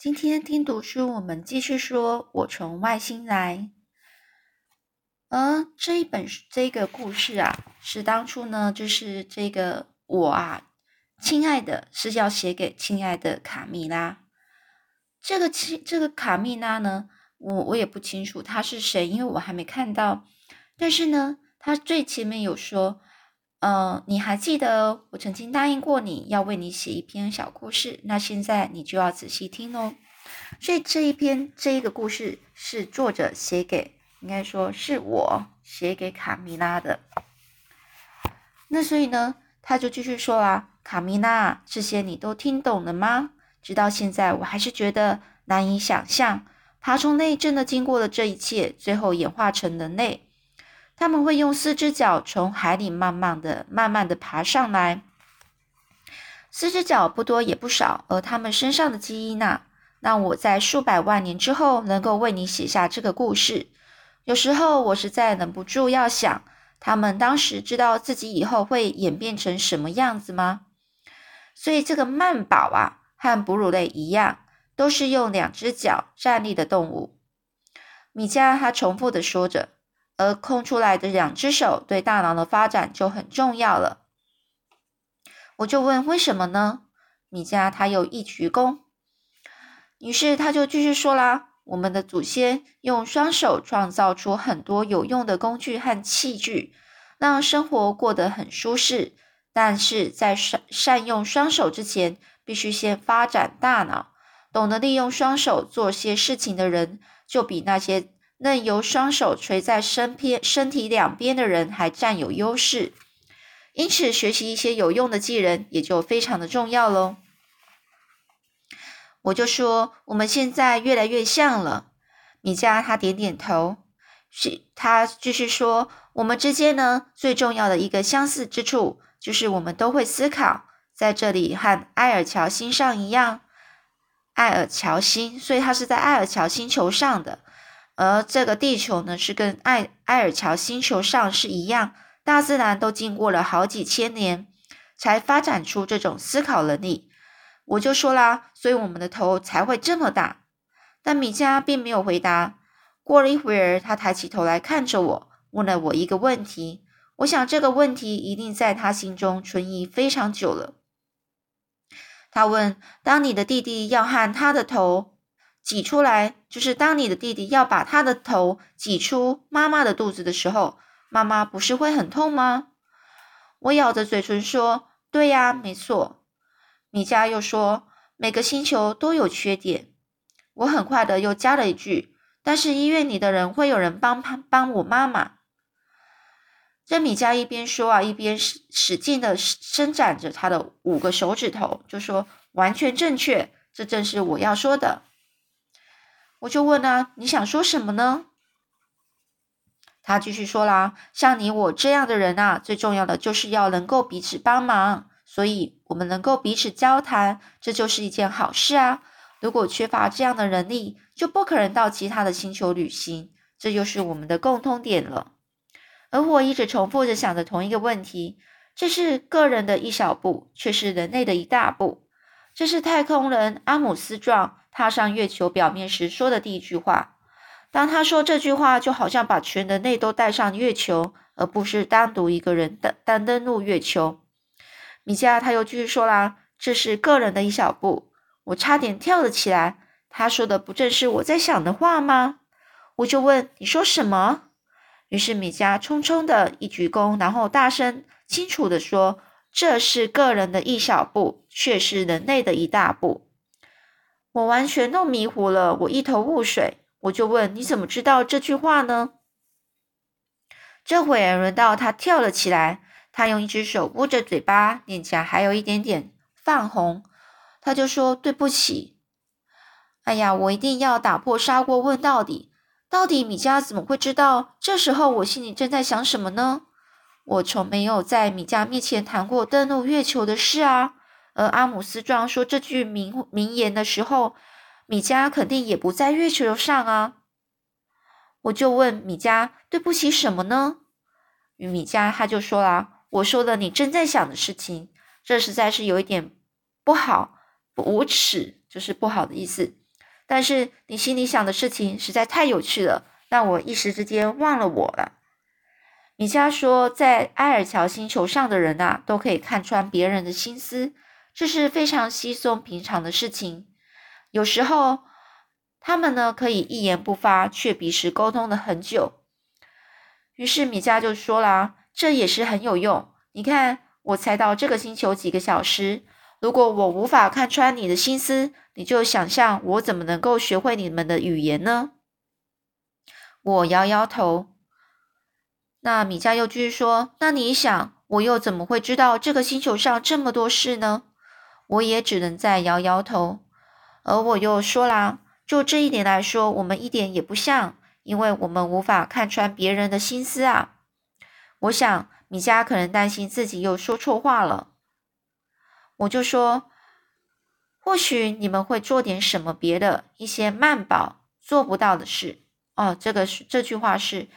今天听读书，我们继续说“我从外星来”。而这一本这个故事啊，是当初呢，就是这个我啊，亲爱的，是要写给亲爱的卡蜜拉。这个亲这个卡蜜拉呢，我我也不清楚他是谁，因为我还没看到。但是呢，他最前面有说。嗯，你还记得我曾经答应过你要为你写一篇小故事？那现在你就要仔细听哦。所以这一篇这一个故事是作者写给，应该说是我写给卡米拉的。那所以呢，他就继续说啊，卡米拉，这些你都听懂了吗？直到现在，我还是觉得难以想象，爬虫类真的经过了这一切，最后演化成人类。他们会用四只脚从海里慢慢的、慢慢的爬上来。四只脚不多也不少，而他们身上的基因呢，让我在数百万年之后能够为你写下这个故事。有时候我实在忍不住要想，他们当时知道自己以后会演变成什么样子吗？所以这个曼宝啊，和哺乳类一样，都是用两只脚站立的动物。米迦他重复的说着。而空出来的两只手对大脑的发展就很重要了。我就问为什么呢？米迦他又一鞠躬，于是他就继续说啦：我们的祖先用双手创造出很多有用的工具和器具，让生活过得很舒适。但是在善善用双手之前，必须先发展大脑。懂得利用双手做些事情的人，就比那些。能由双手垂在身边、身体两边的人还占有优势，因此学习一些有用的技能也就非常的重要喽。我就说我们现在越来越像了。米迦他点点头，是他继续说，我们之间呢最重要的一个相似之处就是我们都会思考，在这里和埃尔乔星上一样，埃尔乔星，所以他是在埃尔乔星球上的。而这个地球呢，是跟艾艾尔乔星球上是一样，大自然都经过了好几千年才发展出这种思考能力。我就说啦，所以我们的头才会这么大。但米迦并没有回答。过了一会儿，他抬起头来看着我，问了我一个问题。我想这个问题一定在他心中存疑非常久了。他问：当你的弟弟要和他的头？挤出来，就是当你的弟弟要把他的头挤出妈妈的肚子的时候，妈妈不是会很痛吗？我咬着嘴唇说：“对呀，没错。”米迦又说：“每个星球都有缺点。”我很快的又加了一句：“但是医院里的人会有人帮帮我妈妈。”这米迦一边说啊，一边使使劲的伸展着他的五个手指头，就说：“完全正确，这正是我要说的。”我就问啊，你想说什么呢？他继续说啦，像你我这样的人啊，最重要的就是要能够彼此帮忙，所以我们能够彼此交谈，这就是一件好事啊。如果缺乏这样的能力，就不可能到其他的星球旅行，这就是我们的共通点了。而我一直重复着想着同一个问题：这是个人的一小步，却是人类的一大步。这是太空人阿姆斯壮。踏上月球表面时说的第一句话。当他说这句话，就好像把全人类都带上月球，而不是单独一个人单单登陆月球。米迦他又继续说啦：“这是个人的一小步。”我差点跳了起来。他说的不正是我在想的话吗？我就问：“你说什么？”于是米迦匆匆的一鞠躬，然后大声清楚的说：“这是个人的一小步，却是人类的一大步。”我完全弄迷糊了，我一头雾水。我就问：“你怎么知道这句话呢？”这会儿轮到他跳了起来，他用一只手捂着嘴巴，脸颊还有一点点泛红。他就说：“对不起。”哎呀，我一定要打破砂锅问到底：到底米迦怎么会知道？这时候我心里正在想什么呢？我从没有在米迦面前谈过登陆月球的事啊。而阿姆斯壮说这句名名言的时候，米迦肯定也不在月球上啊。我就问米迦：“对不起什么呢？”与米迦他就说了：“我说了你正在想的事情，这实在是有一点不好，无耻，就是不好的意思。但是你心里想的事情实在太有趣了，让我一时之间忘了我了。米迦说，在埃尔乔星球上的人呐，都可以看穿别人的心思，这是非常稀松平常的事情。有时候，他们呢可以一言不发，却彼此沟通了很久。于是米迦就说啦：“这也是很有用。你看，我才到这个星球几个小时，如果我无法看穿你的心思，你就想象我怎么能够学会你们的语言呢？”我摇摇头。那米迦又继续说：“那你想，我又怎么会知道这个星球上这么多事呢？”我也只能再摇摇头。而我又说啦：“就这一点来说，我们一点也不像，因为我们无法看穿别人的心思啊。”我想米迦可能担心自己又说错话了。我就说：“或许你们会做点什么别的，一些曼宝做不到的事。”哦，这个是这句话是。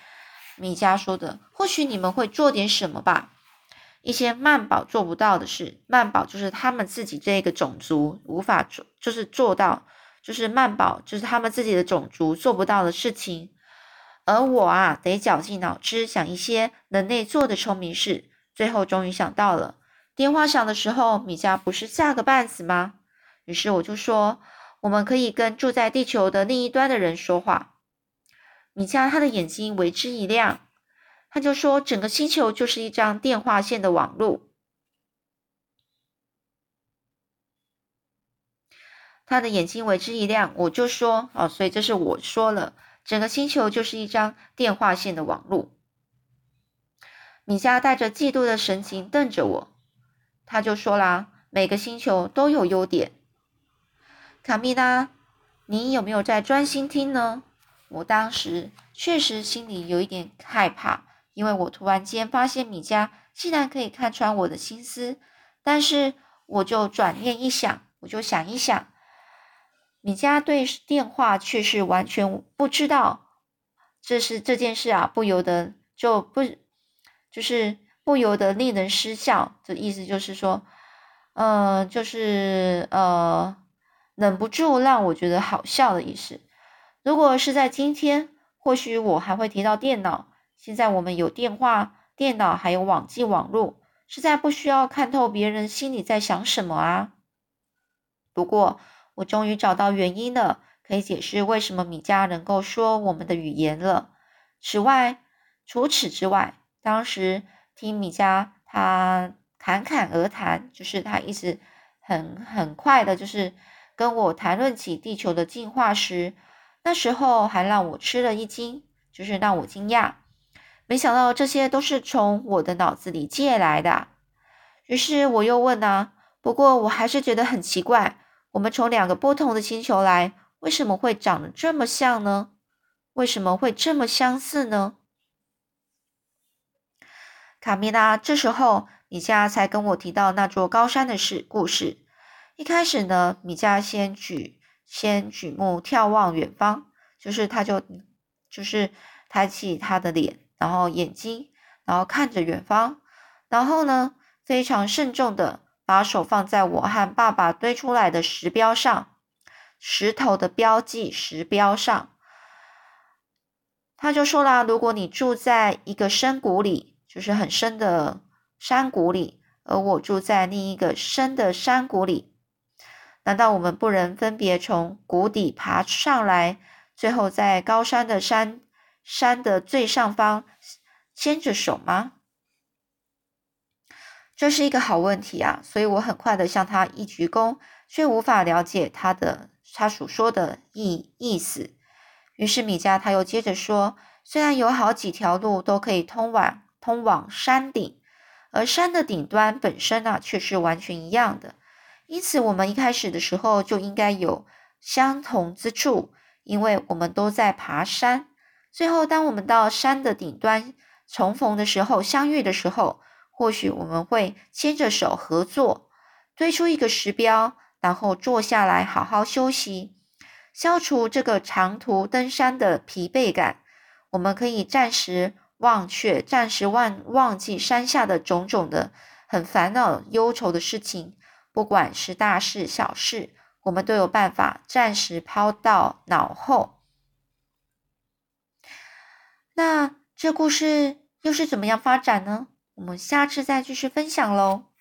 米迦说的，或许你们会做点什么吧，一些曼宝做不到的事。曼宝就是他们自己这个种族无法做，就是做到，就是曼宝就是他们自己的种族做不到的事情。而我啊，得绞尽脑汁想一些人类做的聪明事。最后终于想到了，电话响的时候，米迦不是吓个半死吗？于是我就说，我们可以跟住在地球的另一端的人说话。米迦他的眼睛为之一亮，他就说：“整个星球就是一张电话线的网路。”他的眼睛为之一亮，我就说：“哦，所以这是我说了，整个星球就是一张电话线的网路。”米迦带着嫉妒的神情瞪着我，他就说啦：“每个星球都有优点。”卡米拉，你有没有在专心听呢？我当时确实心里有一点害怕，因为我突然间发现米迦竟然可以看穿我的心思。但是我就转念一想，我就想一想，米迦对电话却是完全不知道，这是这件事啊，不由得就不就是不由得令人失笑。的意思就是说，呃，就是呃，忍不住让我觉得好笑的意思。如果是在今天，或许我还会提到电脑。现在我们有电话、电脑，还有网际网络，实在不需要看透别人心里在想什么啊。不过，我终于找到原因了，可以解释为什么米迦能够说我们的语言了。此外，除此之外，当时听米迦他侃侃而谈，就是他一直很很快的，就是跟我谈论起地球的进化时。那时候还让我吃了一惊，就是让我惊讶，没想到这些都是从我的脑子里借来的。于是我又问啊，不过我还是觉得很奇怪，我们从两个不同的星球来，为什么会长得这么像呢？为什么会这么相似呢？卡米拉，这时候米迦才跟我提到那座高山的事故事。一开始呢，米迦先举。先举目眺望远方，就是他就就是抬起他的脸，然后眼睛，然后看着远方，然后呢，非常慎重的把手放在我和爸爸堆出来的石标上，石头的标记石标上，他就说啦：如果你住在一个深谷里，就是很深的山谷里，而我住在另一个深的山谷里。难道我们不能分别从谷底爬上来，最后在高山的山山的最上方牵着手吗？这是一个好问题啊！所以我很快的向他一鞠躬，却无法了解他的他所说的意意思。于是米迦他又接着说：“虽然有好几条路都可以通往通往山顶，而山的顶端本身啊却是完全一样的。”因此，我们一开始的时候就应该有相同之处，因为我们都在爬山。最后，当我们到山的顶端重逢的时候，相遇的时候，或许我们会牵着手合作，推出一个石标，然后坐下来好好休息，消除这个长途登山的疲惫感。我们可以暂时忘却，暂时忘忘记山下的种种的很烦恼、忧愁的事情。不管是大事小事，我们都有办法暂时抛到脑后。那这故事又是怎么样发展呢？我们下次再继续分享喽。